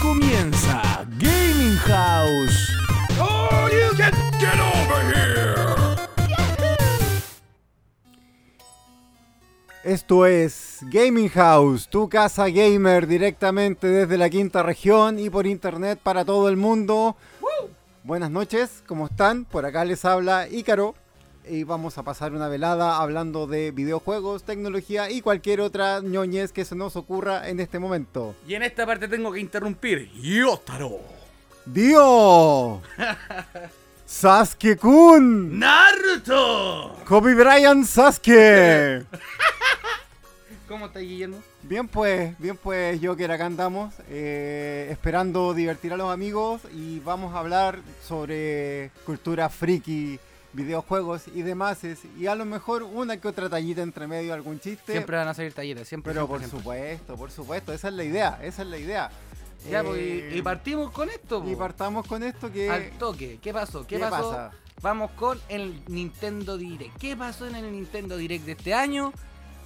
comienza Gaming House. Oh, you can get over here! Esto es Gaming House, tu casa gamer directamente desde la quinta región y por internet para todo el mundo. Buenas noches, ¿cómo están? Por acá les habla Ícaro y vamos a pasar una velada hablando de videojuegos, tecnología y cualquier otra ñoñez que se nos ocurra en este momento. Y en esta parte tengo que interrumpir. Yotaro. ¡Dio! ¡Sasuke-kun! Naruto. ¡Kobe Bryant Sasuke! ¿Cómo está Guillermo? Bien pues, bien pues Joker, acá andamos, eh, esperando divertir a los amigos y vamos a hablar sobre cultura friki, videojuegos y demás, y a lo mejor una que otra tallita entre medio, algún chiste. Siempre van a salir talleres, siempre. pero siempre, por siempre. supuesto, por supuesto, esa es la idea, esa es la idea. Ya, pues, Eh, y, y partimos con esto. y po. partamos con esto que... Al toque. ¿Qué pasó? ¿Qué, ¿Qué pasó? pasa? Vamos con el Nintendo Direct. ¿Qué pasó en el Nintendo Direct de este año?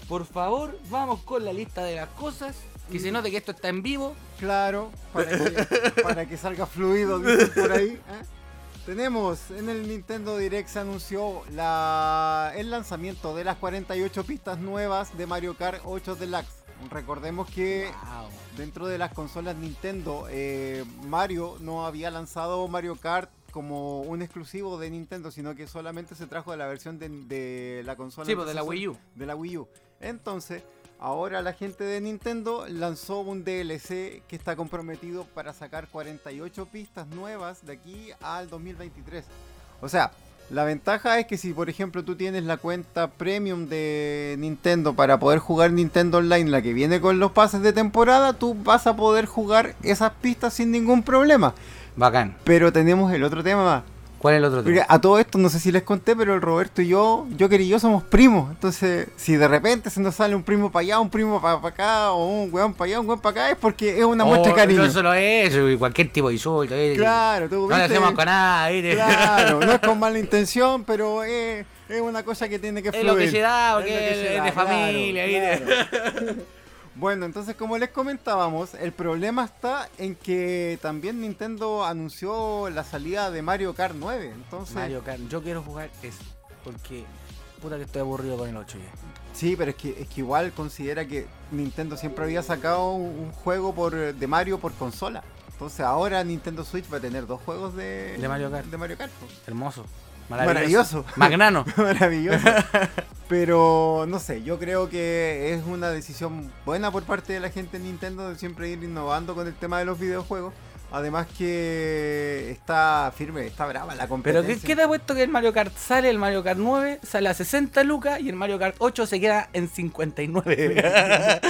Por favor, vamos con la lista de las cosas. Que Mm. se note que esto está en vivo. Claro, para que, para que salga fluido, dicen por ahí. ¿eh? Tenemos en el Nintendo Direct se anunció la, el lanzamiento de las 48 pistas nuevas de Mario Kart 8 Deluxe. Recordemos que Wow. dentro de las consolas Nintendo, eh, Mario no había lanzado Mario Kart como un exclusivo de Nintendo, sino que solamente se trajo de la versión de, de la consola Sí, pues de la Wii U. de la Wii U. Entonces, ahora la gente de Nintendo lanzó un DLC que está comprometido para sacar 48 pistas nuevas de aquí al 2023. O sea, la ventaja es que si por ejemplo tú tienes la cuenta premium de Nintendo para poder jugar Nintendo Online, la que viene con los pases de temporada, tú vas a poder jugar esas pistas sin ningún problema. Bacán. Pero tenemos el otro tema. ¿Cuál es el otro Porque tema? a todo esto, no sé si les conté, pero el Roberto y yo, Joker y yo somos primos. Entonces, si de repente se nos sale un primo para allá, un primo para acá, o un weón para allá, un weón para acá, es porque es una muestra de Oh, cariño. No solo eso, y cualquier tipo de insulto. eh. Claro, tú No viste. hacemos con nada, ¿viste? Claro, no es con mala intención, pero es, es una cosa que tiene que Es fluir. lo que se da, Es lo porque que se es da, de claro, familia, ¿viste? claro. Bueno, entonces como les comentábamos, el problema está en que también Nintendo anunció la salida de Mario Kart 9. Entonces, Mario Kart, yo quiero jugar eso. Porque puta que estoy aburrido con el 8 ya. Sí, pero es que, es que igual considera que Nintendo siempre había sacado un, un juego por, de Mario por consola. Entonces ahora Nintendo Switch va a tener dos juegos de, De Mario Kart. De Mario Kart. Hermoso. Maravilloso. Magnano. Maravilloso. Pero no sé, yo creo que es una decisión buena por parte de la gente de Nintendo de siempre ir innovando con el tema de los videojuegos. Además que está firme, está brava la Pero competencia. ¿qué, ¿qué te ha puesto que el Mario Kart sale, el Mario Kart 9 sale a 60 lucas y el Mario Kart 8 se queda en 59?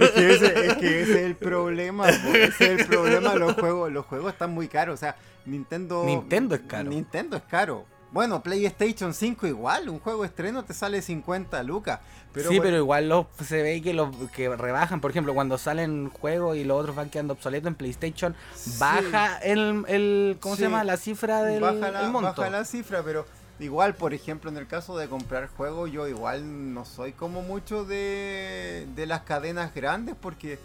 Es que, ese, es que ese es el problema, ese es el problema, los juegos, los juegos están muy caros, o sea, Nintendo Nintendo es caro. Nintendo es caro. Bueno, PlayStation 5 igual, un juego de estreno te sale 50 lucas. Pero sí, bueno, pero igual los, se ve que los que rebajan, por ejemplo, cuando salen juegos y los otros van quedando obsoletos en PlayStation, Sí. baja el, el ¿cómo Sí. se llama? La cifra del baja, la, el monto. baja la cifra, pero igual, por ejemplo, en el caso de comprar juegos, yo igual no soy como mucho de, de las cadenas grandes porque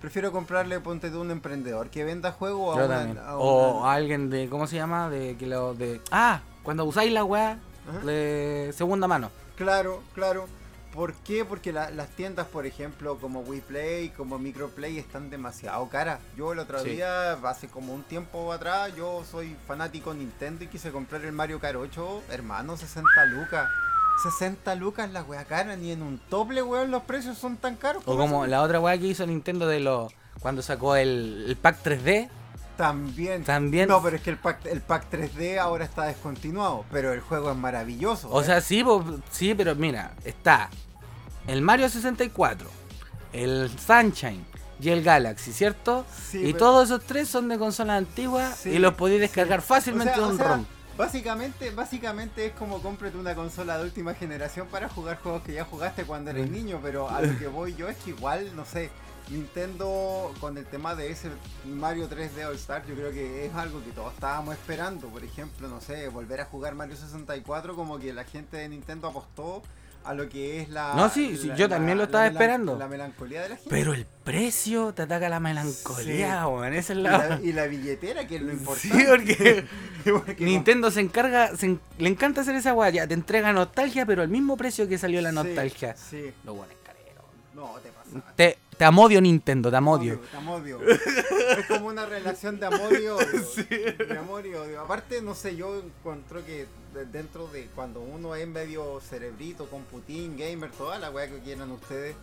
prefiero comprarle, ponte de un emprendedor que venda juegos a una- O a alguien de, ¿cómo se llama? De que lo de Ah, cuando usáis la weá de segunda mano. Claro, claro. ¿Por qué? Porque la- las tiendas, por ejemplo, como WePlay, como Microplay, están demasiado caras. Yo el otro Sí. día, hace como un tiempo atrás, yo soy fanático Nintendo y quise comprar el Mario Kart 8, hermano, 60 lucas. 60 lucas la wea cara, ni en un tople, weón, los precios son tan caros. O ¿Cómo como la otra weá que hizo Nintendo de los cuando sacó el, el pack 3D, También. también. No, pero es que el pack, el pack 3D ahora está descontinuado, pero el juego es maravilloso. O ¿eh? sea, sí, sí, pero mira, está el Mario 64, el Sunshine y el Galaxy, ¿cierto? Sí, y pero- todos esos tres son de consolas antiguas Sí, y los podéis descargar sí. fácilmente O sea, de o un sea, ROM. Básicamente, básicamente es como cómprate una consola de última generación para jugar juegos que ya jugaste cuando eres niño, pero a lo que voy yo es que igual, no sé, Nintendo con el tema de ese Mario 3D All Star, yo creo que es algo que todos estábamos esperando. Por ejemplo, no sé, volver a jugar Mario 64, como que la gente de Nintendo apostó a lo que es la. No, sí, sí, yo también lo estaba esperando. La melancolía de la gente. Pero el precio te ataca la melancolía, Sí. es y, y la billetera, que es lo Sí, importante. porque Porque Nintendo se encarga, se le encanta hacer esa weá, ya te entrega nostalgia, pero al mismo precio que salió la Sí, nostalgia. Sí, Lo bueno es carero. no, te pasa. Te, te amodio Nintendo, te amodio. Te amodio. es como una relación de amor y odio. De amor y odio. Aparte, no sé, yo encuentro que de- dentro de cuando uno es medio cerebrito, computín, gamer, toda la weá que quieran ustedes,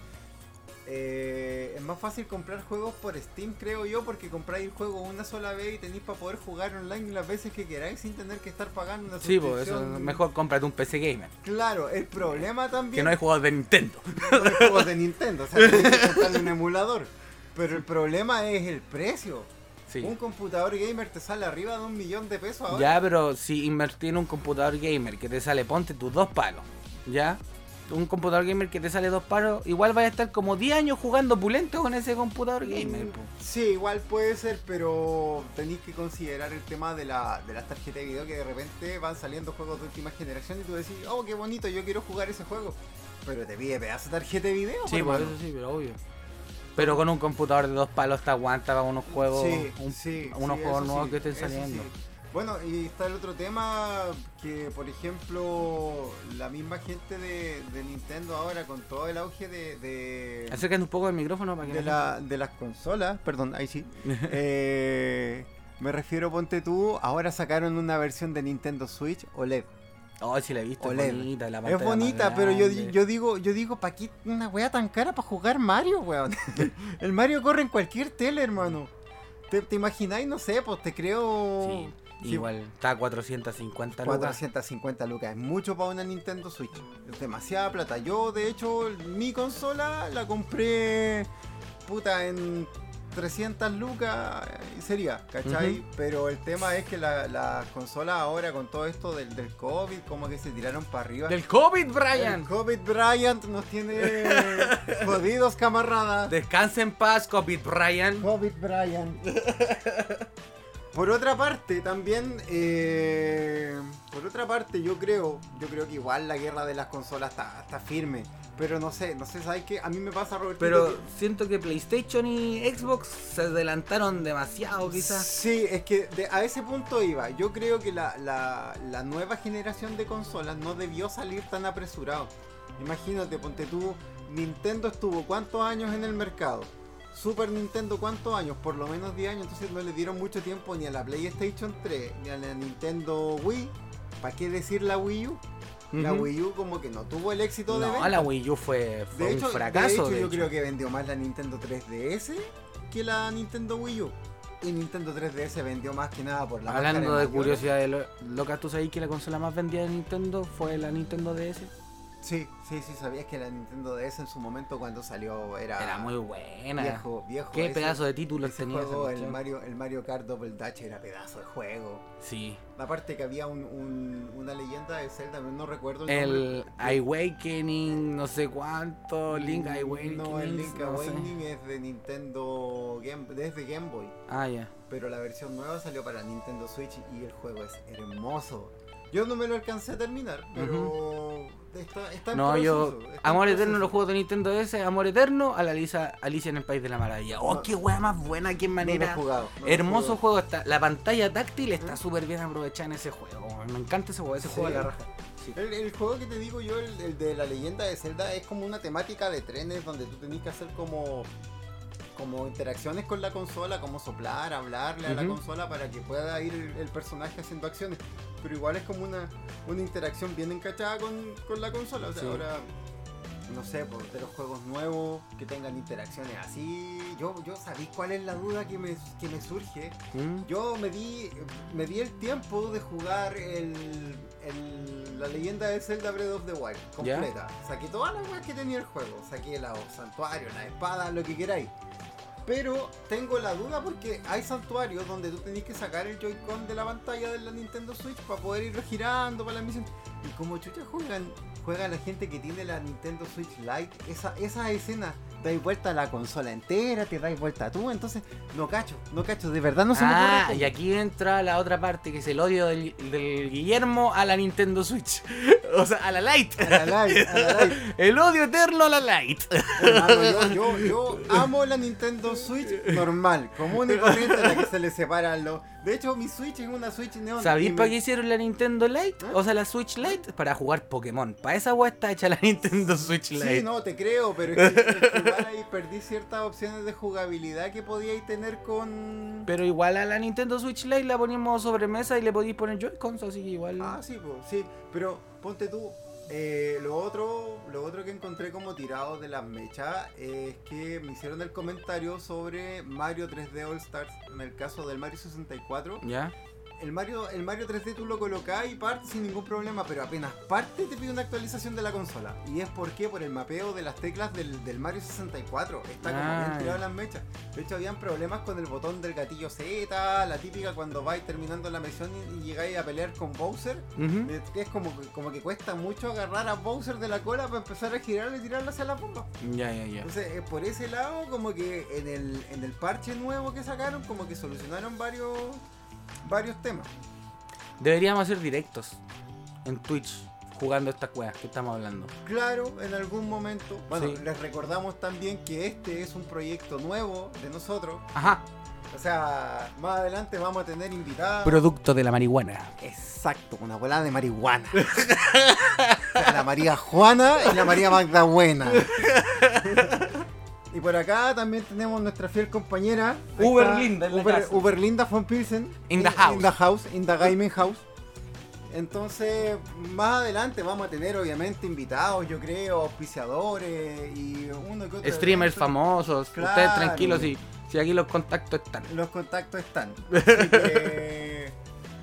eh, es más fácil comprar juegos por Steam, creo yo, porque compráis el juego una sola vez y tenéis para poder jugar online las veces que queráis sin tener que estar pagando una Sí, pues eso mejor cómprate un PC gamer. Claro, el problema también Que no hay juegos de Nintendo. no hay juegos de Nintendo, o sea, tienes que comprarle un emulador. Pero el problema es el precio. Sí. Un computador gamer te sale arriba de un millón de pesos ahora. Ya, pero si invertí en un computador gamer que te sale, ponte tus dos palos. ¿Ya? Un computador gamer que te sale dos palos, igual vas a estar como 10 años jugando pulento con ese computador gamer. po. Sí, igual puede ser, pero tenéis que considerar el tema de, la, de las tarjetas de video que de repente van saliendo juegos de última generación y tú decís, oh, qué bonito, yo quiero jugar ese juego. Pero te pide pedazo de tarjeta de video. Sí, por eso sí, pero obvio. Pero con un computador de dos palos te aguanta para unos juegos, Sí, un- sí, unos sí, juegos nuevos que estén saliendo. Bueno, y está el otro tema que, por ejemplo, la misma gente de, de Nintendo ahora con todo el auge de, de, Acércate un poco del micrófono para que de, la- de las consolas, perdón, ahí sí. Eh, me refiero, ponte tú, ahora sacaron una versión de Nintendo Switch OLED. Oh, sí la he visto, OLED. es bonita. La Es bonita, pero yo, yo digo, yo digo, ¿para qué una weá tan cara para jugar Mario, weón? el Mario corre en cualquier tele, hermano. ¿Te, te imagináis? No sé, pues te creo... Sí, igual, está a 450 lucas. 450 lucas, es mucho para una Nintendo Switch. Es demasiada plata. Yo, de hecho, mi consola la compré puta en 300 lucas y sería, ¿cachai? Pero el tema es que la- las consolas ahora con todo esto del, del COVID, como que se tiraron para arriba. Del COVID, El Brian. COVID Bryant nos tiene jodidos, camarada. Descansa en paz, COVID, Brian. COVID Bryant. Por otra parte, también, eh, por otra parte, yo creo, yo creo que igual la guerra de las consolas está, está firme. Pero no sé, no sé, ¿sabes qué? A mí me pasa, Roberto. Pero siento que PlayStation y Xbox se adelantaron demasiado, quizás. Sí, es que de- a ese punto iba. Yo creo que la, la- la nueva generación de consolas no debió salir tan apresurado. Imagínate, ponte tú, Nintendo estuvo cuántos años en el mercado. Super Nintendo cuántos años, por lo menos 10 años, entonces no le dieron mucho tiempo ni a la PlayStation 3, ni a la Nintendo Wii. ¿Para qué decir la Wii U? La. Wii U como que no tuvo el éxito de No, venta. la Wii U fue, fue De un hecho, fracaso. de hecho, de yo hecho. creo que vendió más la Nintendo 3DS que la Nintendo Wii U. Y Nintendo 3DS vendió más que nada por la Hablando de Mayoras. curiosidades lo- locas, ¿tú sabías que la consola más vendida de Nintendo fue la Nintendo DS? Sí, sí, sí, sabías que la Nintendo DS en su momento cuando salió era, Era muy buena. viejo, viejo. Qué ese- pedazo de títulos ese tenía el. Mario, el Mario Kart Double Dash era pedazo de juego. Sí. Aparte que había un, un- una leyenda de Zelda, no recuerdo el, El nombre. Awakening, no sé cuánto, Link Awakening. No, el Link no sé. Awakening es de Nintendo Game, desde Game Boy. Ah, ya. pero la versión nueva salió para Nintendo Switch y el juego es hermoso. Yo no me lo alcancé a terminar, pero está, está en No, yo. está en Amor eterno los juegos de Nintendo DS, Amor eterno a la Alicia, Alicia en el País de la Maravilla. Oh, No. qué wea más buena, qué No lo he manera. jugado, no lo he Hermoso juego está. La pantalla táctil está súper bien aprovechada en ese juego. Me encanta ese juego, ese Sí. juego de la raja. Sí. El, el juego que te digo yo, el, el de la leyenda de Zelda, es como una temática de trenes donde tú tenés que hacer como como interacciones con la consola, como soplar, hablarle a la consola para que pueda ir el, el personaje haciendo acciones. Pero igual es como una, una interacción bien encachada con, con la consola. O sea, Sí. ahora, no sé, por de los juegos nuevos que tengan interacciones así. Yo, yo sabéis cuál es la duda que me, que me surge. ¿Mm? Yo me di, me di el tiempo de jugar el, el- la leyenda de Zelda Breath of the Wild ¿Ya? completa. Saqué todas las weas que tenía el juego. Saqué los santuarios, la espada, lo que queráis. Pero tengo la duda porque hay santuarios donde tú tenés que sacar el Joy-Con de la pantalla de la Nintendo Switch para poder irlo girando para la misión. Y como chucha juegan, juega la gente que tiene la Nintendo Switch Lite, esa, esa escena dais vuelta a la consola entera, te dais vuelta tú, entonces no cacho, no cacho, de verdad no se me Ah, y aquí entra la otra parte, que es el odio del, del Guillermo a la Nintendo Switch. o sea, a la Lite. A la Lite, a la Lite. El odio eterno a la Lite. Hermano, yo, yo, yo amo la Nintendo Switch normal, común y corriente, la que se le separan los. De hecho, mi Switch es una Switch neon. ¿Sabéis para qué hicieron la Nintendo Lite? ¿Eh? O sea, la Switch Lite para jugar Pokémon. Para esa weá está hecha la Nintendo Switch Lite. Sí, no, te creo, pero es que, es que igual ahí perdí ciertas opciones de jugabilidad que podíais tener con. Pero igual a la Nintendo Switch Lite la ponemos sobre mesa y le podéis poner Joy-Cons, así que igual. Ah, sí, pues, sí. Pero ponte tú. Eh, lo otro lo otro que encontré como tirado de las mechas es que me hicieron el comentario sobre Mario 3D All Stars en el caso del Mario 64 ¿Ya? El Mario, el Mario 3D tú lo colocás y parte sin ningún problema, pero apenas parte te pide una actualización de la consola. Y es porque por el mapeo de las teclas del, del Mario 64. Está como Ah, bien tirado ya. en las mechas. De hecho, habían problemas con el botón del gatillo Z, la típica cuando vais terminando la misión y, y llegáis a pelear con Bowser. Que es como, como que cuesta mucho agarrar a Bowser de la cola para empezar a girarlo y tirarlo hacia la bomba. Ya, ya, ya. Entonces, eh, por ese lado, como que en el, en el parche nuevo que sacaron, como que solucionaron varios, varios temas. Deberíamos hacer directos en Twitch jugando estas weas que estamos hablando. Claro, en algún momento. Bueno, Sí. les recordamos también que este es un proyecto nuevo de nosotros. Ajá. O sea, más adelante vamos a tener invitados. Producto de la marihuana. Exacto, una bola de marihuana. O sea, la María Juana y la María Magdabuena. Y por acá también tenemos nuestra fiel compañera. Ahí Uber está, Linda en la Uber, casa. Uber Linda von Pilsen. In the house. In the house, in the gaming house. Entonces, más adelante vamos a tener obviamente invitados, yo creo, auspiciadores y uno que otro. Streamers evento. famosos. Claro. Ustedes tranquilos si, si aquí los contactos están. Los contactos están. Así que,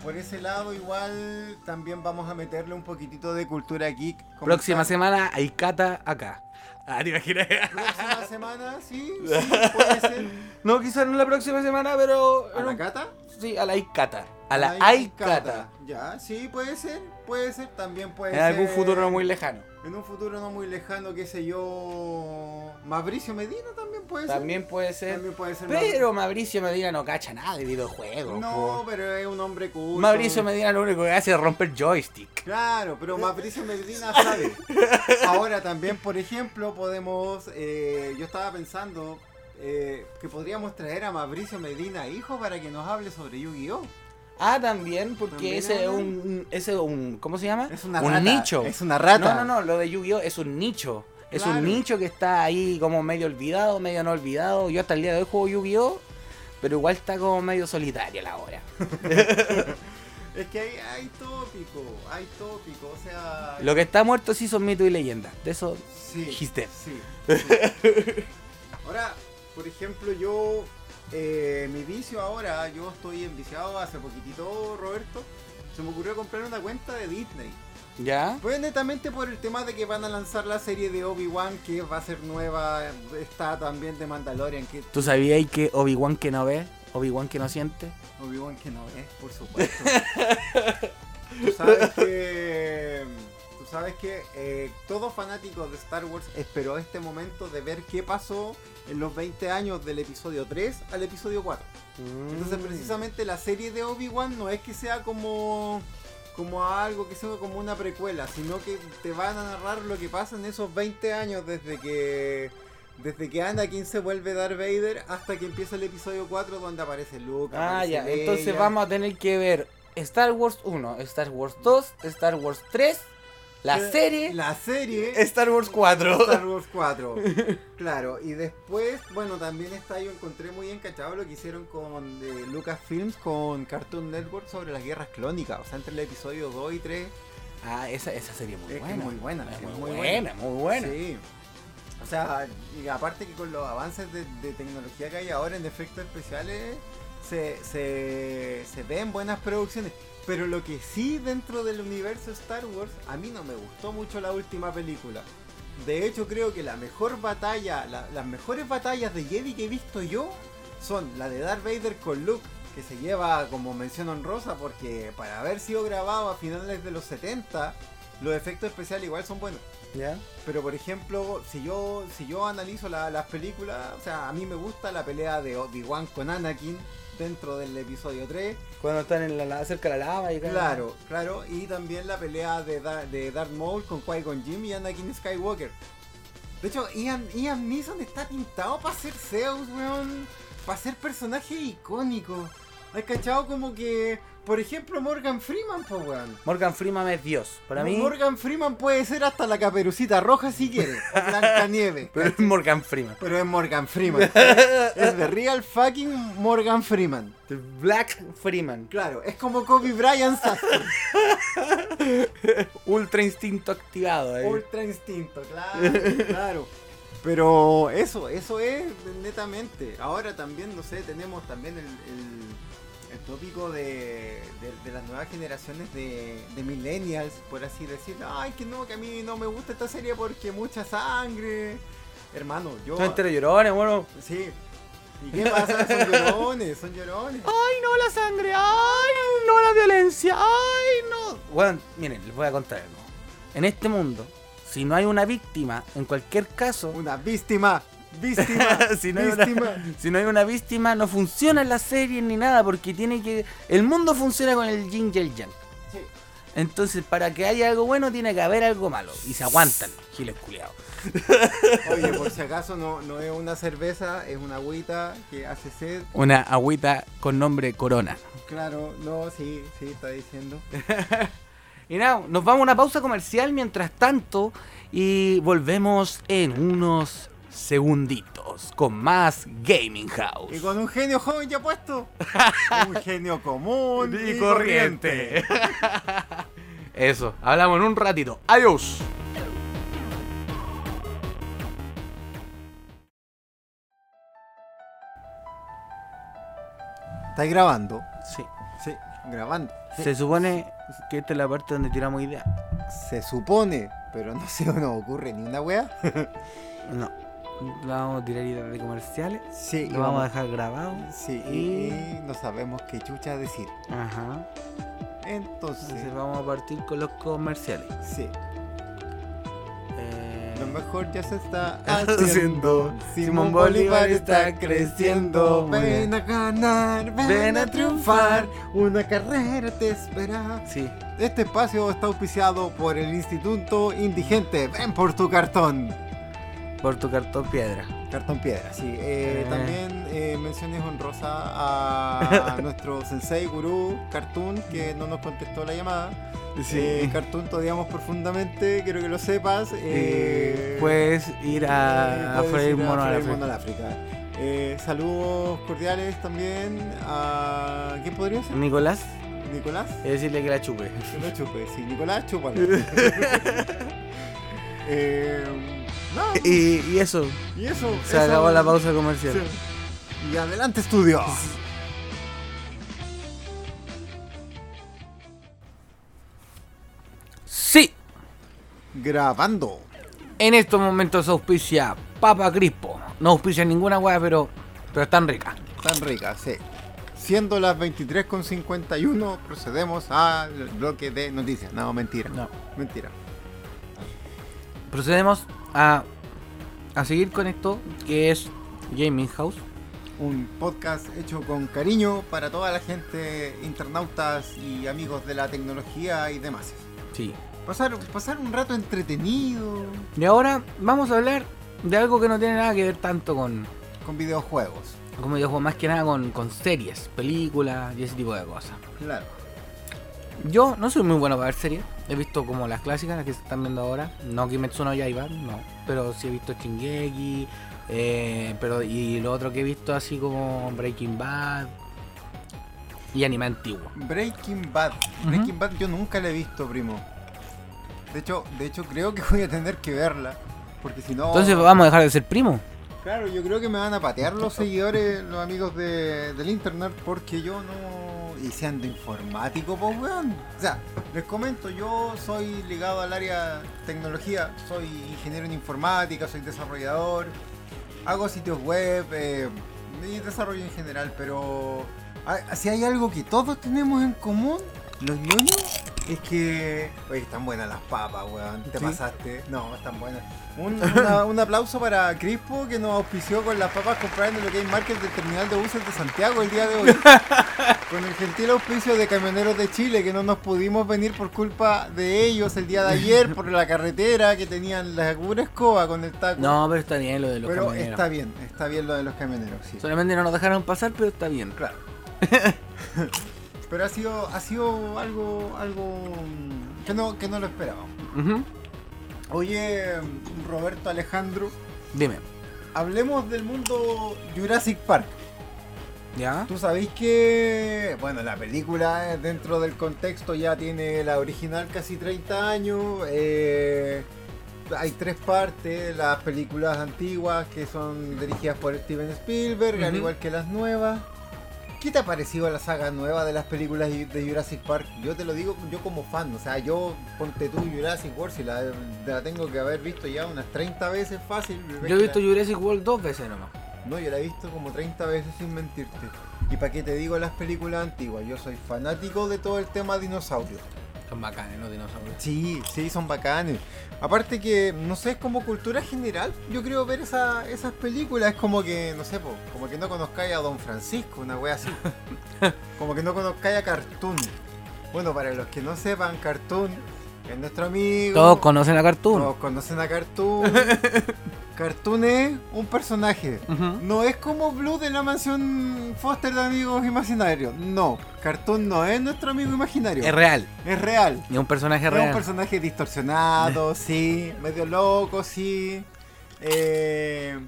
por ese lado, igual también vamos a meterle un poquitito de cultura geek. Próxima semana hay cata acá. Ah, te imaginas. Próxima semana, sí, sí, puede ser. No, quizás no la próxima semana, pero. ¿A la cata? Sí, a la Icata. A la Hay Icata. Ya, sí, puede ser, puede ser, también puede En ser. algún futuro no muy lejano. En un futuro no muy lejano, qué sé yo. Mauricio Medina también puede ser. También puede ser. También puede ser. Pero Mauricio Medina no cacha nada de videojuegos. No, po. pero es un hombre culto. Mauricio Medina lo único que hace es romper joystick. Claro, pero Mauricio Medina sabe. Ahora también, por ejemplo, podemos. eh, yo estaba pensando eh, que podríamos traer a Mauricio Medina, hijo, para que nos hable sobre Yu-Gi-Oh! Ah, también, porque También ese es un, ese es un. ¿Cómo se llama? Es una un rata, nicho. es una rata. No, no, no, lo de Yu-Gi-Oh! es un nicho. Es Claro. un nicho que está ahí como medio olvidado, medio no olvidado. Yo hasta el día de hoy juego Yu-Gi-Oh! Pero igual está como medio solitaria la hora. Es que hay, hay tópico, hay tópico, o sea. Lo que está muerto sí son mitos y leyendas. De eso Sí, dijiste. sí, sí. Ahora, por ejemplo, yo. Eh, mi vicio ahora, yo estoy enviciado hace poquitito, Roberto. Se me ocurrió comprar una cuenta de Disney. ¿Ya? Pues netamente por el tema de que van a lanzar la serie de Obi-Wan que va a ser nueva, está también de Mandalorian, que ¿Tú sabías que Obi-Wan que no ve? Obi-Wan que no siente. Obi-Wan que no es, por supuesto. Tú sabes que sabes que eh, todo fanático de Star Wars esperó este momento de ver qué pasó en los 20 años del episodio 3 al episodio 4. Entonces Mm. precisamente la serie de Obi-Wan no es que sea como como algo que sea como una precuela, sino que te van a narrar lo que pasa en esos 20 años desde que desde que Anakin se vuelve Darth Vader hasta que empieza el episodio 4 donde aparece Luke. Ah, aparece ya. Entonces vamos a tener que ver Star Wars 1, Star Wars 2, Star Wars 3, la Eh, serie, la serie Star Wars 4. Star Wars 4. claro, y después, bueno, también está, yo encontré muy encachado lo que hicieron con de Lucasfilms con Cartoon Network sobre las guerras clónicas, o sea, entre el episodio 2 y 3. Ah, esa, esa serie muy Es buena. muy buena, Es muy, buena, muy buena. Sí. O sea, y aparte que con los avances de, de tecnología que hay ahora en efectos especiales, se, se, se ven buenas producciones. Pero lo que sí dentro del universo Star Wars, a mí no me gustó mucho la última película. De hecho, creo que la mejor batalla, la- las mejores batallas de Jedi que he visto yo son la de Darth Vader con Luke, que se lleva como mención honrosa porque para haber sido grabado a finales de los 70 los efectos especiales igual son buenos. ¿Ya? Pero por ejemplo, si yo si yo analizo la- las películas, o sea, a mí me gusta la pelea de Obi-Wan con Anakin dentro del episodio 3. Cuando están en la, cerca de la lava y caen- Claro, claro. Y también la pelea de, Da- de Darth Maul con Qui-Gon Jinn y Anakin Skywalker. De hecho, Ian, Ian Neeson está pintado para ser Zeus, weón. Para ser personaje icónico. ¿Has cachado como que, por ejemplo, Morgan Freeman, po, weón? Morgan Freeman es Dios. Para mí, Morgan Freeman puede ser hasta la caperucita roja si quiere. O Blanca Nieve. pero es Morgan Freeman. Pero es Morgan Freeman. es de real fucking Morgan Freeman. The Black Freeman. Claro, es como Kobe Bryant. Ultra instinto activado. eh. Ultra instinto, claro, claro. Pero eso, eso es netamente. Ahora también, no sé, tenemos también el, el- el tópico de, de- de las nuevas generaciones de, de millennials, por así decirlo. Ay, que no, que a mí no me gusta esta serie porque mucha sangre. Hermano, yo... Son enteros llorones, bueno. Sí. ¿Y qué pasa? Son llorones, son llorones. Ay, no la sangre, ay, no la violencia, ay, no. Bueno, miren, les voy a contar algo. En este mundo, si no hay una víctima, en cualquier caso, Una víctima, víctima, si, no hay una, víctima. si no hay una víctima, no funciona la serie ni nada, porque tiene que. El mundo funciona con el yin y el yang. Sí. Entonces, para que haya algo bueno, tiene que haber algo malo. Y se aguantan, giles culiados. Oye, por si acaso no, no es una cerveza, es una agüita que hace sed. Una agüita con nombre Corona. Claro, no, sí, sí, está diciendo. Y nada, nos vamos a una pausa comercial mientras tanto y volvemos en unos segunditos con más Gaming House. Y con un genio joven ya puesto. un genio común y, corriente. Eso, hablamos en un ratito. Adiós. ¿Estáis grabando? Sí. Sí, grabando. Se supone que esta es la parte donde tiramos ideas. Se supone, pero no se nos ocurre ni una wea. No. Vamos a tirar ideas de comerciales. Sí, Lo vamos a dejar grabado. Sí, y- y no sabemos qué chucha decir. Ajá. Entonces, Entonces vamos a partir con los comerciales. sí, Eh, lo mejor ya se está Haciendo. haciendo. Simón Bolívar está creciendo. Ven a ganar, ven, Ven a a triunfar. Una carrera te espera. Sí. Este espacio está auspiciado por el Instituto Indigente. Ven por tu cartón. Por tu cartón piedra. Cartón piedra, sí. Eh, Eh. También eh, menciones honrosa a nuestro sensei gurú Cartoon que no nos contestó la llamada. Eh, Cartoon te odiamos profundamente, quiero que lo sepas. Eh, puedes ir a, a a mono la África. la África. Saludos cordiales también a. ¿Quién podría ser? Nicolás, Nicolás. y decirle que la chupe. Que lo chupe. Sí, Nicolás, chúpalo. eh, no, Y, y eso, y eso. se eso- acabó la pausa comercial. Sí. Y adelante, estudio. Sí, Grabando. en estos momentos auspicia Papa Crispo. No auspicia ninguna weá, pero, pero están ricas. Tan rica, sí. Siendo las 23.51, procedemos al bloque de noticias. No, mentira. No. Mentira. Procedemos a, a seguir con esto, que es Gaming House. Un podcast hecho con cariño para toda la gente, internautas y amigos de la tecnología y demás. Sí. Pasar, pasar un rato entretenido Y ahora vamos a hablar de algo que no tiene nada que ver tanto con, con videojuegos. como videojuegos, más que nada con, con series, películas y ese tipo de cosas. Claro. Yo no soy muy bueno para ver series. He visto como las clásicas, las que se están viendo ahora. No Kimetsu no Yaiba, no. Pero sí he visto Shingeki. eh, pero y lo otro que he visto así como Breaking Bad. Y anime antiguo. Breaking Bad. Breaking Bad yo nunca la he visto, primo. De hecho, de hecho creo que voy a tener que verla. Porque si no... Entonces vamos a dejar de ser primo. Claro, yo creo que me van a patear los seguidores, los amigos de, del internet, porque yo no. Y siendo informático, pues weón. O sea, les comento, yo soy ligado al área tecnología, soy ingeniero en informática, soy desarrollador, hago sitios web eh, y desarrollo en general, pero ah, si hay algo que todos tenemos en común, los ñoños, Es que. Oye, están buenas las papas, weón. Te ¿Sí? pasaste. No, están buenas. Un, una- un aplauso para Crispo que nos auspició con las papas compradas en lo que hay market del terminal de buses de Santiago el día de hoy. con el gentil auspicio de Camioneros de Chile que no nos pudimos venir por culpa de ellos el día de ayer por la carretera que tenían la pura escoba con el taco. No, pero está bien lo de los pero camioneros. está bien, está bien lo de los camioneros, sí. Solamente no nos dejaron pasar, pero está bien. Claro. Pero ha sido, ha sido algo, algo mm, que no, que no lo esperábamos. Ujú. Oye, Roberto Alejandro, Dime. hablemos del mundo Jurassic Park. ¿Ya? Tú sabéis que, bueno, la película eh, dentro del contexto ya tiene la original casi 30 años. eh, hay tres partes, las películas antiguas que son dirigidas por Steven Spielberg, al igual que las nuevas. ¿Qué te ha parecido la saga nueva de las películas de Jurassic Park? Yo te lo digo yo como fan, o sea, yo ponte tú Jurassic World, si la, la tengo que haber visto ya unas 30 veces fácil. Yo he visto Jurassic World dos veces nomás. No, yo la he visto como 30 veces sin mentirte. ¿Y para qué te digo las películas antiguas? Yo soy fanático de todo el tema dinosaurios. Son bacanes los dinosaurios. Sí, sí, son bacanes. Aparte que, no sé, es como cultura general. Yo creo ver esa- esas películas. Es como que, no sé, po, como que no conozcáis a Don Francisco, una wea así. como que no conozcáis a Cartoon. Bueno, para los que no sepan, Cartoon es nuestro amigo. Todos conocen a Cartoon. Todos conocen a Cartoon. Cartoon es un personaje. No es como Blue de la mansión Foster de amigos imaginarios. No, Cartoon no es nuestro amigo imaginario. Es real. es real. Es un personaje Es real. un personaje distorsionado, sí, medio loco, sí. Eh,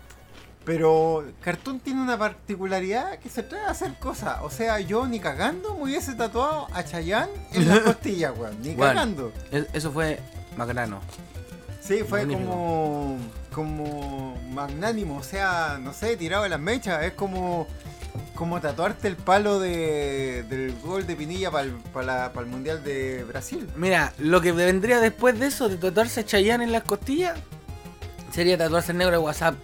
pero Cartoon tiene una particularidad que se trae a hacer cosas. O sea, yo ni cagando me hubiese tatuado a Chayanne en las costillas, weón. Ni Bueno. cagando. Es- Eso fue Magrano. Sí, fue Magnífico. como, como magnánimo, o sea, no sé, tirado de las mechas. Es como, como tatuarte el palo de, del gol de Pinilla para el Mundial de Brasil. Mira, lo que vendría después de eso, de tatuarse a Chayanne en las costillas, sería tatuarse el negro de WhatsApp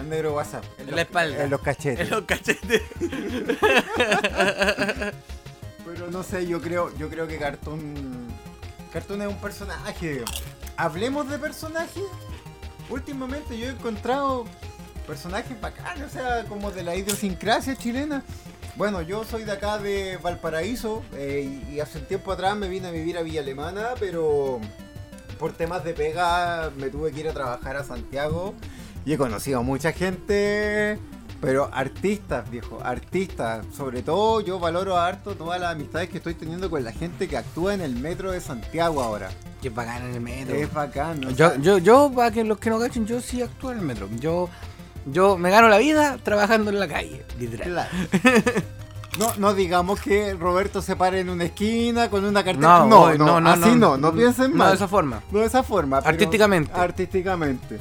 El negro WhatsApp. En los- la espalda. En los cachetes. en los cachetes. Pero no sé, yo creo, yo creo que Cartoon. Cartoon es un personaje. Hablemos de personajes. Últimamente yo he encontrado personajes bacanes, o sea, como de la idiosincrasia chilena. Bueno, yo soy de acá de Valparaíso eh, y, y hace un tiempo atrás me vine a vivir a Villa Alemana, pero por temas de pega me tuve que ir a trabajar a Santiago y he conocido a mucha gente, pero artistas, viejo, artistas. Sobre todo yo valoro harto todas las amistades que estoy teniendo con la gente que actúa en el metro de Santiago ahora. Bacán en el metro. Es bacán. Yo, yo, yo, para que los que no cachen, yo sí actúo en el metro. Yo, yo me gano la vida trabajando en la calle, literal. Claro. No, no digamos que Roberto se pare en una esquina con una cartera. No, voy, no, así no, no, piensen No mal. de esa forma. No de esa forma. Artísticamente. Artísticamente.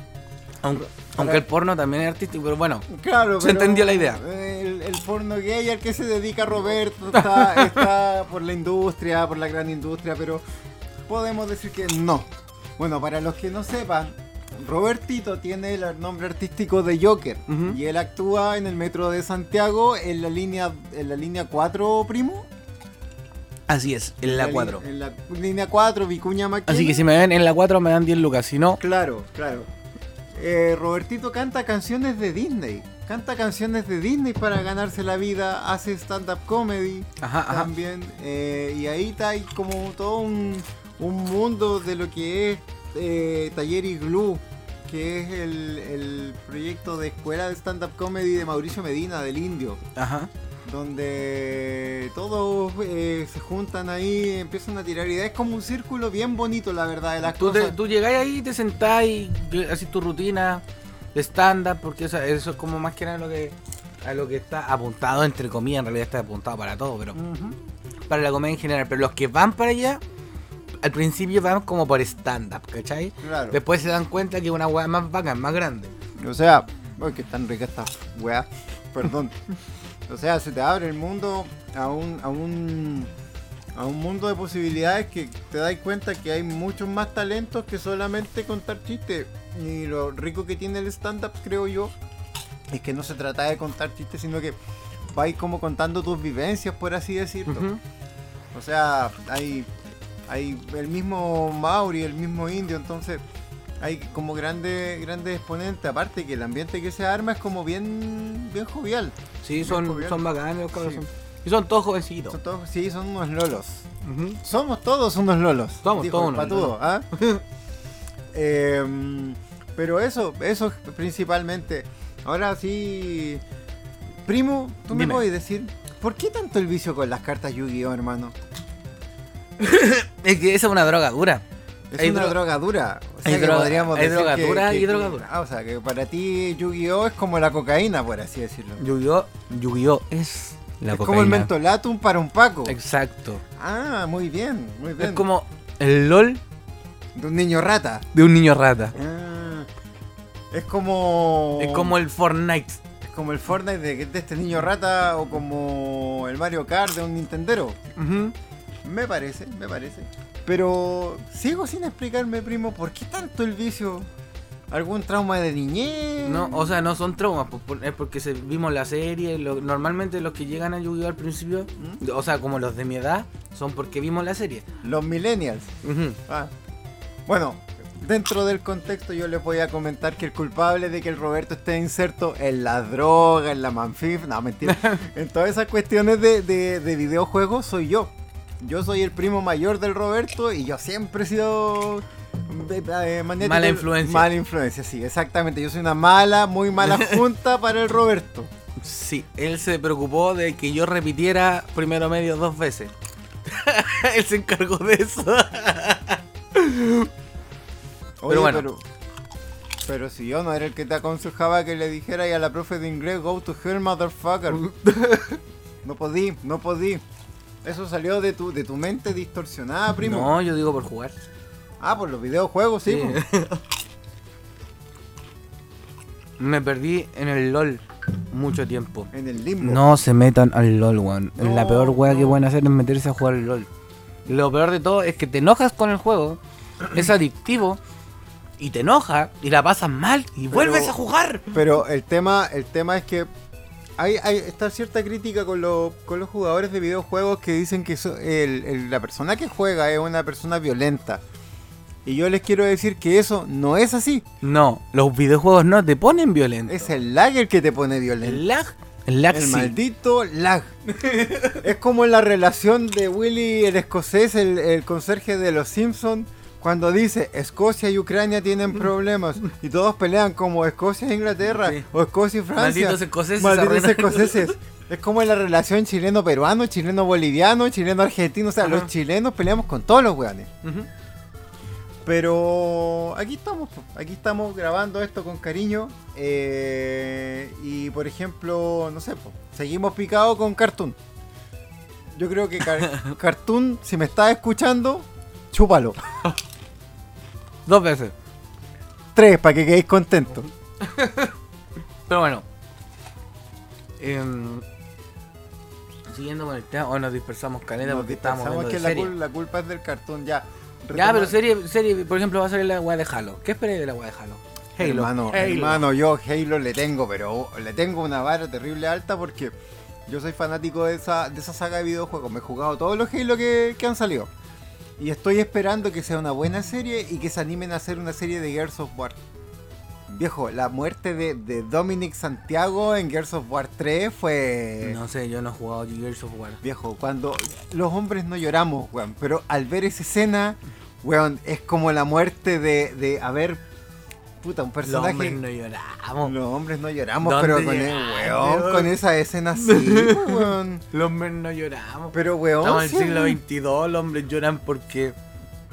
Aunque, aunque el porno también es artístico, pero bueno. Claro, Se pero entendió la idea. El, el porno gay al que se dedica Roberto está, está por la industria, por la gran industria, pero podemos decir que no. Bueno, para los que no sepan, Robertito tiene el nombre artístico de Joker y él actúa en el metro de Santiago en la línea en la línea 4, primo. Así es, en la li- 4. En la línea 4, Vicuña Maquena. Así que si me ven en la 4 me dan 10 lucas, si no, Claro, claro. Eh, Robertito canta canciones de Disney. Canta canciones de Disney para ganarse la vida. Hace stand-up comedy ajá, ajá. también. eh, y ahí está hay como todo un, un mundo de lo que es eh, Taller Iglú. Que es el, el proyecto de escuela de stand-up comedy de Mauricio Medina, del Indio. Ajá. Donde todos eh, se juntan ahí, empiezan a tirar ideas. Es como un círculo bien bonito, la verdad, de las Tú, te- cosas. tú llegáis ahí, te sentás y haces tu rutina de stand-up, porque o sea, eso es como más que nada lo que, a lo que está apuntado, entre comillas, en realidad está apuntado para todo, pero para la comedia en general. Pero los que van para allá, al principio van como por stand-up, ¿cachai? Claro. Después se dan cuenta que es una weá más bacán, más grande. O sea, uy, que tan rica esta weá. Perdón. O sea, se te abre el mundo a un, a un, a un mundo de posibilidades que te das cuenta que hay muchos más talentos que solamente contar chistes. Y lo rico que tiene el stand-up, creo yo, es que no se trata de contar chistes, sino que vais como contando tus vivencias, por así decirlo. O sea, hay hay el mismo Mauri, el mismo Indio, entonces hay como grandes grandes exponentes, aparte que el ambiente que se arma es como bien bien jovial. Sí, son, jovial. son bacanes los cabros. Sí. Y son todos jovencitos. Son todos, sí, son unos lolos. Somos todos unos lolos. Somos dijo todos unos patudo, ¿ah? Em, pero eso, eso es principalmente. Ahora sí, primo, tú me puedes decir, ¿por qué tanto el vicio con las cartas Yu-Gi-Oh, hermano? Es que esa es una droga dura. Es Hay una dro- droga dura. O sea hay droga- podríamos hay decir que- que- y que- droga dura. ah, o sea, que para ti Yu-Gi-Oh es como la cocaína, por así decirlo. Yu-Gi-Oh! Yu-Gi-Oh! es la es cocaína. como el mentolatum para un Paco. Exacto. Ah, muy bien, muy bien. Es como el LOL de un niño rata. de un niño rata. Ah, es como. Es como el Fortnite. Es como el Fortnite de, de este niño rata o como el Mario Kart de un Nintendero. Ujú. Me parece, me parece. Pero sigo sin explicarme, primo, ¿por qué tanto el vicio? ¿Algún trauma de niñez? No, o sea, no son traumas, es porque se, vimos la serie. lo- normalmente los que llegan a Yu-Gi-Oh! al principio, ¿Mm? o sea, como los de mi edad, son porque vimos la serie. Los millennials. Ah. Bueno, dentro del contexto yo les voy a comentar que el culpable de que el Roberto esté inserto en la droga, en la manfif, no, mentira, en todas esas cuestiones de, de- de videojuegos soy yo. Yo soy el primo mayor del Roberto y yo siempre he sido... eh, magnético- Mala influencia. Mala influencia, sí, exactamente. Yo soy una mala, muy mala junta para el Roberto. Sí, él se preocupó de que yo repitiera primero medio dos veces. él se encargó de eso. Oye, bueno. pero, pero si yo no era el que te aconsejaba que le dijera a la profe de inglés, go to hell, motherfucker. no podí, no podí. Eso salió de tu, de tu mente distorsionada, primo. No, yo digo por jugar. Ah, por los videojuegos, sí. Sí. Me perdí en el LOL mucho tiempo. En el limbo. No se metan al LOL, weón. No, la peor wea que pueden hacer es meterse a jugar al LOL. Lo peor de todo es que te enojas con el juego, es adictivo, y te enoja, y la pasas mal, y vuelves a jugar. Pero el tema, el tema es que hay, hay está cierta crítica con, los con los jugadores de videojuegos que dicen que so- el- el- la persona que juega es una persona violenta. Y yo les quiero decir que eso no es así. No, los videojuegos no te ponen violento. Es el lag el que te pone violento. el lag. El lag El sí. maldito lag. es como la relación de Willy el escocés, el, el conserje de los Simpsons, cuando dice Escocia y Ucrania tienen problemas y todos pelean como Escocia e Inglaterra Sí. o Escocia y Francia. Malditos escoceses Malditos escoceses. Es como en la relación chileno-peruano, chileno-boliviano, chileno-argentino. O sea, Ajá. los chilenos peleamos con todos los weones. Pero aquí estamos, aquí estamos grabando esto con cariño. eh, y por ejemplo, no sé, seguimos picados con Cartoon. Yo creo que Car- Cartoon, si me estás escuchando, chúpalo. Dos veces. Tres, para que quedéis contentos. Pero bueno. Em, siguiendo con el tema, o nos dispersamos caleta Nos porque estábamos dispersamos, hablando que de la, serie. cul- la culpa es del Cartoon, ya. Ya, pero serie, serie, por ejemplo, va a salir la weá de Halo. ¿Qué esperáis de la weá de Halo? Halo. Hermano, Halo. hermano, yo Halo le tengo, pero le tengo una vara terrible alta porque yo soy fanático de esa, de esa saga de videojuegos. Me he jugado todos los Halo que, que han salido. Y estoy esperando que sea una buena serie y que se animen a hacer una serie de Gears of War. Viejo, la muerte de, de Dominic Santiago en Gears of War 3 fue... No sé, yo no he jugado Gears of War. Viejo, cuando los hombres no lloramos, weón, pero al ver esa escena, weón, es como la muerte de, de a ver, puta, un Los personaje... hombres no lloramos. Los hombres no lloramos, ¿Dónde pero con, el, llegaste, weón, weón? con esa escena así, weón. Los hombres no lloramos. Pero weón, Estamos en el siglo. XXII, los hombres lloran porque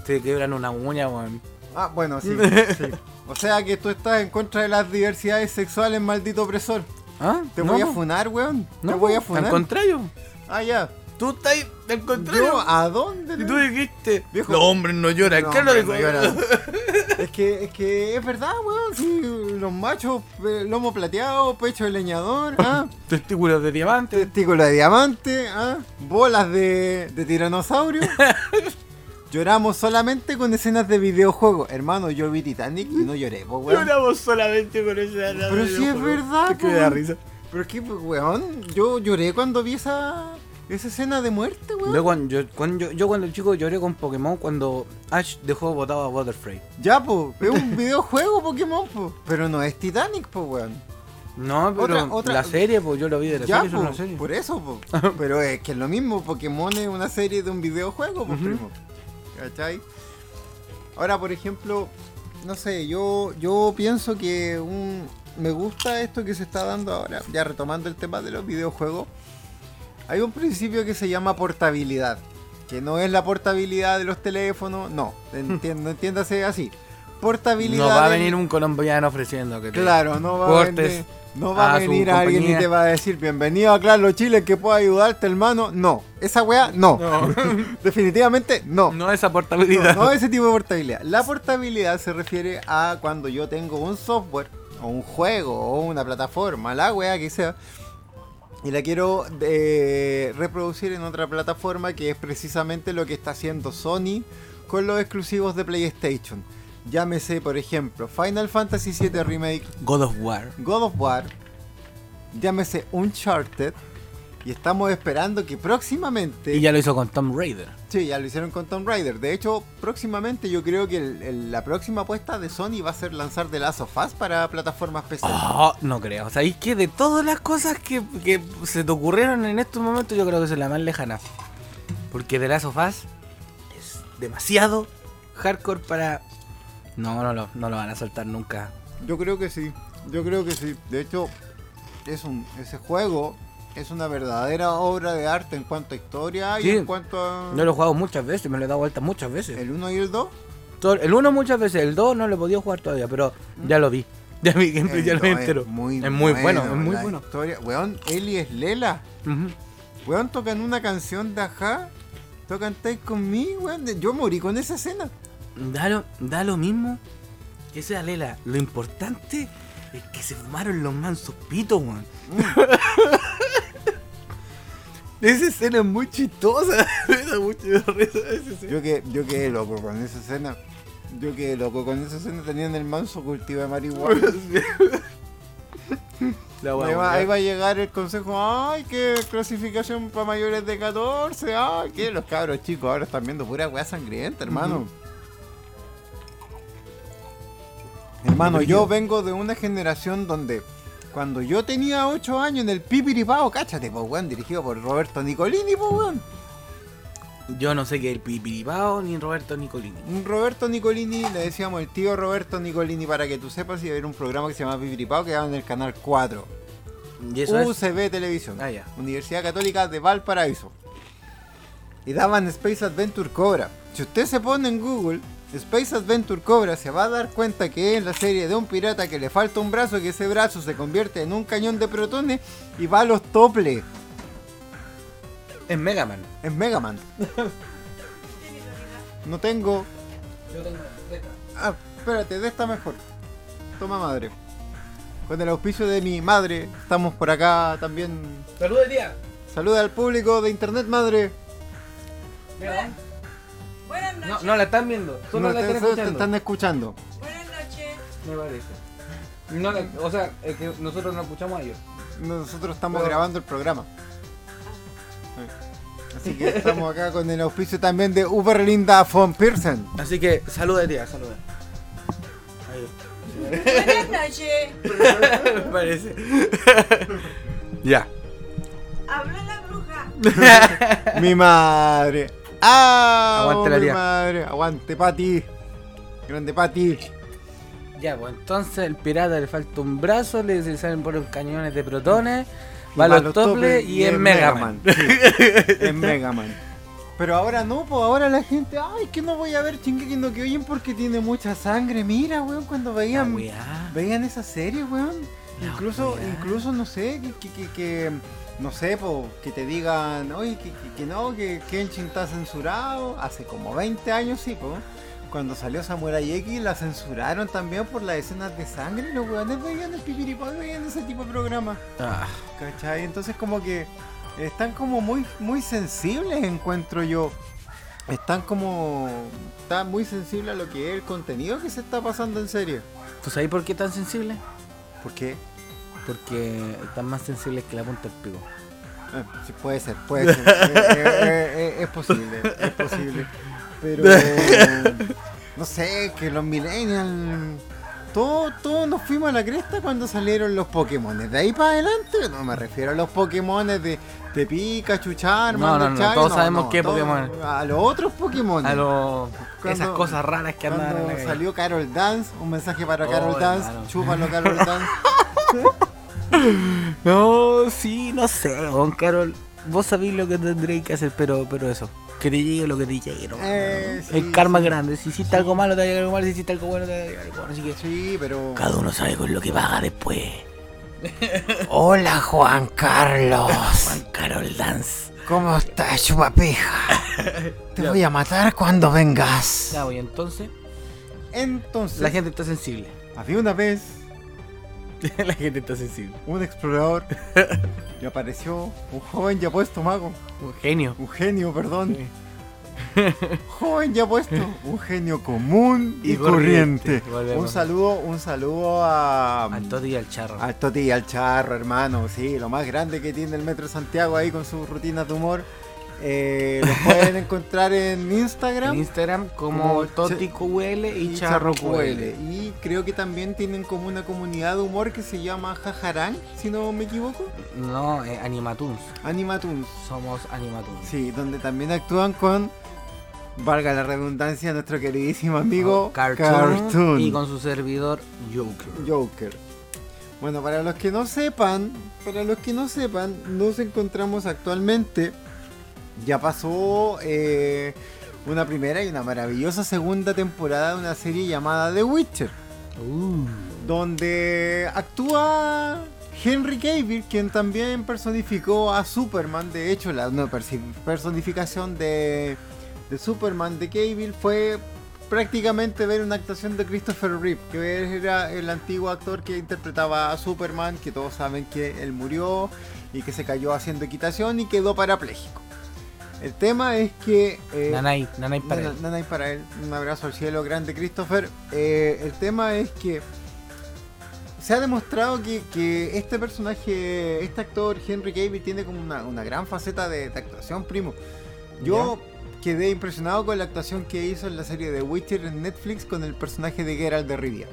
se quebran una uña, weón. Ah, bueno, sí, sí. O sea que tú estás en contra de las diversidades sexuales, maldito opresor. ¿Ah? Te No, voy a funar, weón. No, Te voy a funar. Al contrario. Ah, ya. Tú estás al contrario. Yo, ¿A dónde? Y tú dijiste, Viejo. los hombres no lloran. No, ¿Qué lo digo? no lloran. Es que es que es verdad, weón. Sí, los machos, eh, lomo plateado, pecho de leñador, ah, Testículos de diamante. testículo de diamante, ah, bolas de, de tiranosaurio. Lloramos solamente con escenas de videojuegos. Hermano, yo vi Titanic y no lloré, po, weón. Lloramos solamente con esa Pero sí es verdad, Es da po. risa. Pero es que, weón, yo lloré cuando vi esa, Esa escena de muerte, weón. Yo cuando, yo, cuando, yo, yo cuando chico lloré con Pokémon cuando Ash dejó botado a Butterfree. Ya, po, es un videojuego Pokémon, po. Pero no es Titanic, po, weón. No, pero Otra- otra- la serie, pues yo lo vi de la Ya, serie, po, es una serie. por eso, po. Pero es que es lo mismo, Pokémon es una serie de un videojuego, po, Ujú. primo. ¿Cachai? Ahora, por ejemplo, no sé, yo, yo pienso que un, me gusta esto que se está dando ahora, ya retomando el tema de los videojuegos. Hay un principio que se llama portabilidad, que no es la portabilidad de los teléfonos, no, entiendo, entiéndase así. Portabilidad. No va a venir un colombiano ofreciendo que te- Claro, no va a venir, no va a venir alguien y te va a decir bienvenido a Claro Chile que pueda ayudarte hermano. No, esa weá no. Definitivamente no. No esa No, portabilidad. no ese tipo de portabilidad. La portabilidad se refiere a cuando yo tengo un software o un juego o una plataforma, la weá que sea, y la quiero eh, reproducir en otra plataforma que es precisamente lo que está haciendo Sony con los exclusivos de PlayStation. Llámese, por ejemplo, Final Fantasy VII Remake, God of War. God of War, llámese Uncharted, y estamos esperando que próximamente... Y ya lo hizo con Tom Raider. Sí, ya lo hicieron con Tomb Raider. De hecho, próximamente yo creo que el- el- la próxima apuesta de Sony va a ser lanzar The Last of Us para plataformas PC. Oh, no creo. ¿Sabéis que de todas las cosas que, que se te ocurrieron en estos momentos, yo creo que es la más lejana? Porque The Last of Us es demasiado hardcore para. No, no lo, no lo van a soltar nunca. Yo creo que sí, yo creo que sí. De hecho, es un, ese juego es una verdadera obra de arte en cuanto a historia Sí. y en cuanto a... Yo lo he jugado muchas veces, me lo he dado vuelta muchas veces. ¿El 1 y el 2? Todo- El 1 muchas veces, el 2 no lo he podido jugar todavía, pero ya lo vi. Ya vi gameplay, ya lo entero. Es muy, Es muy bueno, es muy la bueno. Historia. Weón, Eli es Lela. Ujú. Weón, tocan una canción de Ajá. Tocan Take Con Me, weón. Yo morí con esa escena. Da lo, da lo mismo que sea Lela. Lo importante es que se fumaron los mansos pitos, weón. Esa escena es muy chistosa. Yo, que, yo quedé loco con esa escena. Yo quedé loco con esa escena. Tenían el manso cultivo de marihuana. La ahí, wea, va, wea. ahí va a llegar el consejo. Ay, qué clasificación para mayores de 14. Ay, que los cabros chicos ahora están viendo pura weá sangrienta, hermano. Hermano, yo vengo de una generación donde cuando yo tenía 8 años en el Pipiripao, cáchate, po, weón, dirigido por Roberto Nicolini, po, weón. Yo no sé qué es el Pipiripao ni Roberto Nicolini. Roberto Nicolini, le decíamos el tío Roberto Nicolini, para que tú sepas, iba a haber un programa que se llama Pipiripao que daba en el canal 4. Y eso es. UCB Televisión, Ah, ya. Universidad Católica de Valparaíso. Y daban Space Adventure Cobra. Si usted se pone en Google Space Adventure Cobra, se va a dar cuenta que es la serie de un pirata que le falta un brazo, que ese brazo se convierte en un cañón de protones y va a los toples. Es Mega Man. Es Mega Man. No tengo. Yo tengo Ah, espérate, de esta mejor. Toma madre. Con el auspicio de mi madre, estamos por acá también. Saludos, tía. Saluda al público de internet, madre. Buenas No, noches. no la están viendo. Solo No, la te- están escuchando. están escuchando. Buenas noches. Me parece. No la- o sea, es que nosotros no escuchamos a ellos. Nosotros estamos Pero- grabando el programa. Así que estamos acá con el auspicio también de Uberlinda von Pearson. Así que saluda, tía, saluda. Buenas noches. Me parece. ya. Habla la bruja. mi madre. ¡Ah! Aguante la tía. madre. Aguante, Pati. Grande Pati. Ya, pues entonces el pirata le falta un brazo, le salen por los cañones de protones, Y va a los toples y es Mega Man. Sí, es Mega Man. Pero ahora no, pues ahora la gente, ay, que no voy a ver Shingeki no Kyojin porque tiene mucha sangre. Mira, weón, cuando veían, veían esa serie, weón. La Incluso, weá. incluso, no sé, que, que, que, que- no sé, po, que te digan, oye, que, que, que no, que Kenshin está censurado. Hace como 20 años, sí, po. Cuando salió Samurai X la censuraron también por las escenas de sangre. y Los weones veían el pipiripao y veían ese tipo de programas. Ah, ¿Cachai? Entonces como que están como muy, muy sensibles, encuentro yo. Están como... Están muy sensibles a lo que es el contenido que se está pasando en serie. ¿Tú sabes por qué tan sensible? ¿Por qué? Porque están más sensibles que la punta del pico. Eh, sí, puede ser, puede ser. Eh, eh, eh, es posible, es posible. Pero no sé, que los millennials. Todos todos nos fuimos a la cresta cuando salieron los Pokémon. De ahí para adelante, no me refiero a los Pokémon de, de Pikachu, Charmander, No, no, no, todos sabemos qué todos- Pokémon. A los otros Pokémon. A lo... Cuando- Esas cosas raras que andan Cuando salió Carol Dance, un mensaje para Oh, Carol Dance, hermano. chúpalo Carol Dance. No, sí, no sé, don Carol. Vos sabéis lo que tendréis que hacer, pero, pero eso. Que te llegue lo que te llegue, ¿no? Eh, sí, El karma sí. grande. Si hiciste algo malo, te va a llegar algo malo. Si hiciste algo bueno, te va a llegar algo bueno. Así que Sí, pero. cada uno sabe con lo que paga después. Hola Juan Carlos. Juan Carol Dance. ¿Cómo estás, chupapeja? Te voy a matar cuando vengas. Ya, voy, entonces. Entonces, La gente está sensible. había una vez la gente está sensible. un explorador y apareció un joven ya puesto mago. Un genio. Un genio, perdón. Joven ya puesto. Un genio común y, Y corriente. Un saludo, un saludo a. Al Toti y al Charro. Al Toti y al Charro, hermano, sí, lo más grande que tiene el Metro Santiago ahí con sus rutinas de humor. Eh, los pueden encontrar en Instagram. En Instagram como Como y, Charro QL. Y creo que también tienen como una comunidad de humor que se llama Jajarán, si no me equivoco. No, eh, Animatoons. Animatoons. Somos Animatoons. Sí, donde también actúan con, valga la redundancia, nuestro queridísimo amigo Oh, Cartoon, Cartoon. Y con su servidor Joker. Joker. Bueno, para los que no sepan, para los que no sepan, nos encontramos actualmente. Ya pasó eh, una primera y una maravillosa segunda temporada de una serie llamada The Witcher, Uh. donde actúa Henry Cavill, quien también personificó a Superman. De hecho, la no, personificación de, de Superman de Cavill fue prácticamente ver una actuación de Christopher Reeve, que era el antiguo actor que interpretaba a Superman, que todos saben que él murió y que se cayó haciendo equitación y quedó parapléjico. El tema es que... eh, Nanay, Nanay para él. Nanay para él. Un abrazo al cielo, grande Christopher. Eh, el tema es que se ha demostrado que, que este personaje, este actor Henry Cavill tiene como una, una gran faceta de, de actuación, primo. Yo quedé impresionado con la actuación que hizo en la serie de Witcher en Netflix con el personaje de Geralt de Rivia.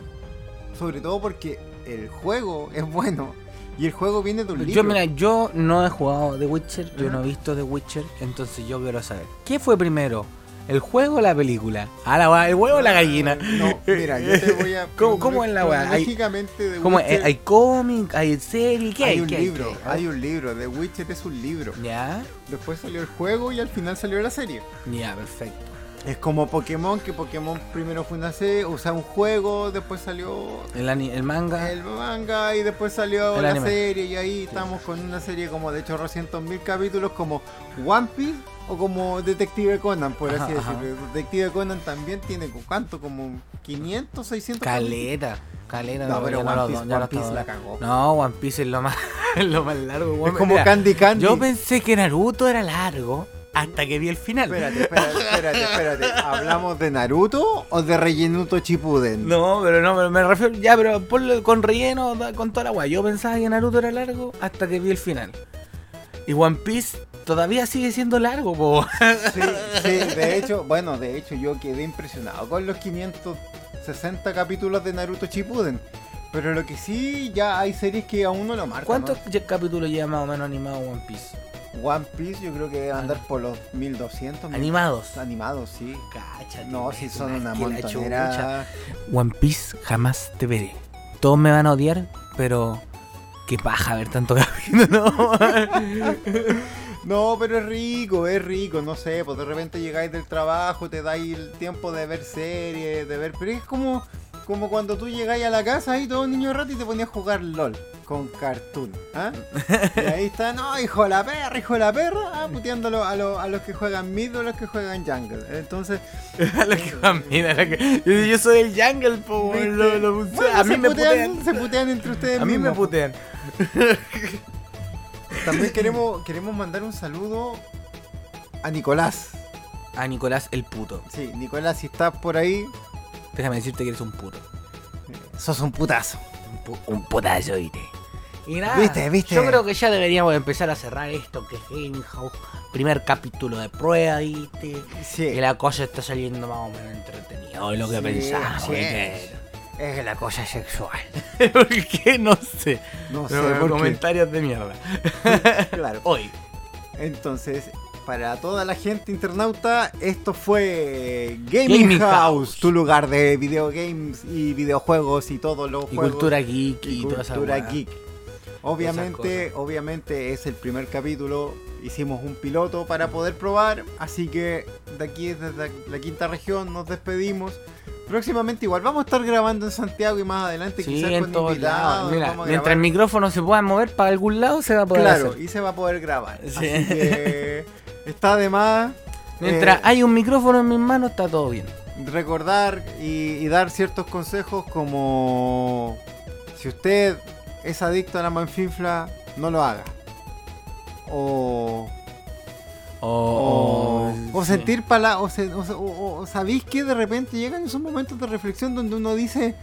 Sobre todo porque el juego es bueno y el juego viene de un libro. Yo, mira, yo no he jugado The Witcher, yo no he visto The Witcher, entonces yo quiero saber. ¿Qué fue primero? ¿El juego o la película? Ah, la ¿el huevo o la gallina? No, mira, yo te voy a. ¿Cómo- cómo es la weá? Lógicamente, de ¿Cómo, Witcher- ¿Hay cómic? ¿Hay serie? ¿Qué hay? hay un ¿Qué libro, ¿Qué hay un libro. The Witcher es un libro. Ya, Después salió el juego y al final salió la serie. ya, perfecto. Es como Pokémon, que Pokémon primero fue una serie, o sea, un juego, después salió El, el manga. el manga y después salió la serie y ahí estamos con una serie como de chorrocientos mil capítulos como One Piece o como Detective Conan, por Ajá, así ajá. decirlo. Detective Conan también tiene, ¿cuánto? Como 500, 600 Caleta. Caleta. No, pero One Piece- One Piece la cagó. No, One Piece es lo más, es lo más largo. Es como Mira, Candy Candy. Yo pensé que Naruto era largo hasta que vi el final. Espérate, espérate, espérate, espérate. ¿Hablamos de Naruto o de Rellenuto Chipuden? No, pero no, pero me refiero. Ya, pero ponlo con relleno, con toda la guay. Yo pensaba que Naruto era largo hasta que vi el final. Y One Piece todavía sigue siendo largo, po. Sí, sí, de hecho, bueno, de hecho yo quedé impresionado con los 560 capítulos de Naruto Shippuden. Pero lo que sí, ya hay series que aún no lo marcan. ¿Cuántos capítulos lleva más o menos animado One Piece? One Piece yo creo que debe andar por los 1200. mil- Animados. Animados, sí. Cáchate, No, es son una montonera. One Piece jamás te veré. Todos me van a odiar, pero qué paja ver tanto capítulo, ¿no? Pero es rico, es rico, no sé, pues de repente llegáis del trabajo, te dais el tiempo de ver series, de ver, pero es como, como cuando tú llegáis a la casa y todo un niño rato y te ponías a jugar LOL con cartoon, ¿ah? Y ahí está, no, hijo de la perra, hijo de la perra, ah, puteándolo a, los- a los que juegan mid o a los que juegan jungle. Entonces, A lo que van, mira, lo que- yo, yo soy el jungle, po, lo- lo Bueno, a mí me putean, putean. se putean entre ustedes A mí me putean. También queremos, queremos mandar un saludo a Nicolás. A Nicolás el puto. Sí, Nicolás, si estás por ahí, Déjame decirte que eres un puto. sos un putazo. Un, pu- un putazo, oíste. Y nada, Viste, viste. yo creo que ya deberíamos empezar a cerrar esto que es House. Primer capítulo de prueba, ¿viste? Sí. Que la cosa está saliendo más o menos entretenida. de lo que Sí, es. Es la cosa sexual. ¿Por qué? No sé. No sé Pero comentarios de mierda. Claro. Hoy. Entonces, para toda la gente internauta, esto fue Gaming, Gaming House, House. tu lugar de videogames y videojuegos y todos los Y juegos. cultura geek y, y toda esa cultura geek. Obviamente, obviamente es el primer capítulo. Hicimos un piloto para poder probar. Así que de aquí desde la quinta región nos despedimos. Próximamente igual vamos a estar grabando en Santiago y más adelante Sí, quizás en con todos invitados. Mira, mientras el micrófono se pueda mover para algún lado, se va a poder Claro, hacer. y se va a poder grabar. Sí. Así que está de más. Mientras eh, hay un micrófono en mis manos, está todo bien. recordar y, y dar ciertos consejos como si usted es adicto a la manfinfla, no lo haga. O, O, o, sentir pala o, se- o, se- o- o sabéis que de repente llegan esos momentos de reflexión donde uno dice,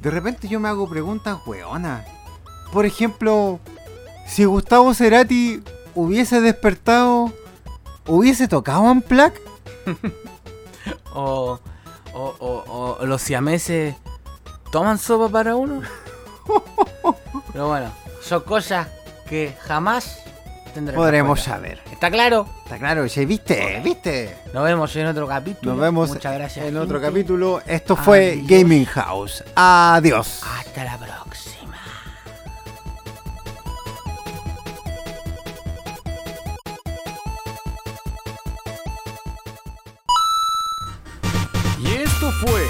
de repente yo me hago preguntas weonas. Por ejemplo, si Gustavo Cerati hubiese despertado, hubiese tocado en plaque. O, o, los siameses toman sopa para uno. Pero bueno, son cosas que jamás. Podremos saber. ¿Está claro? Está claro, che, ¿viste? ¿Viste? Nos vemos en otro capítulo. Nos vemos Muchas gracias. en otro capítulo. Esto fue. Gaming House. Adiós. Hasta la próxima. Y esto fue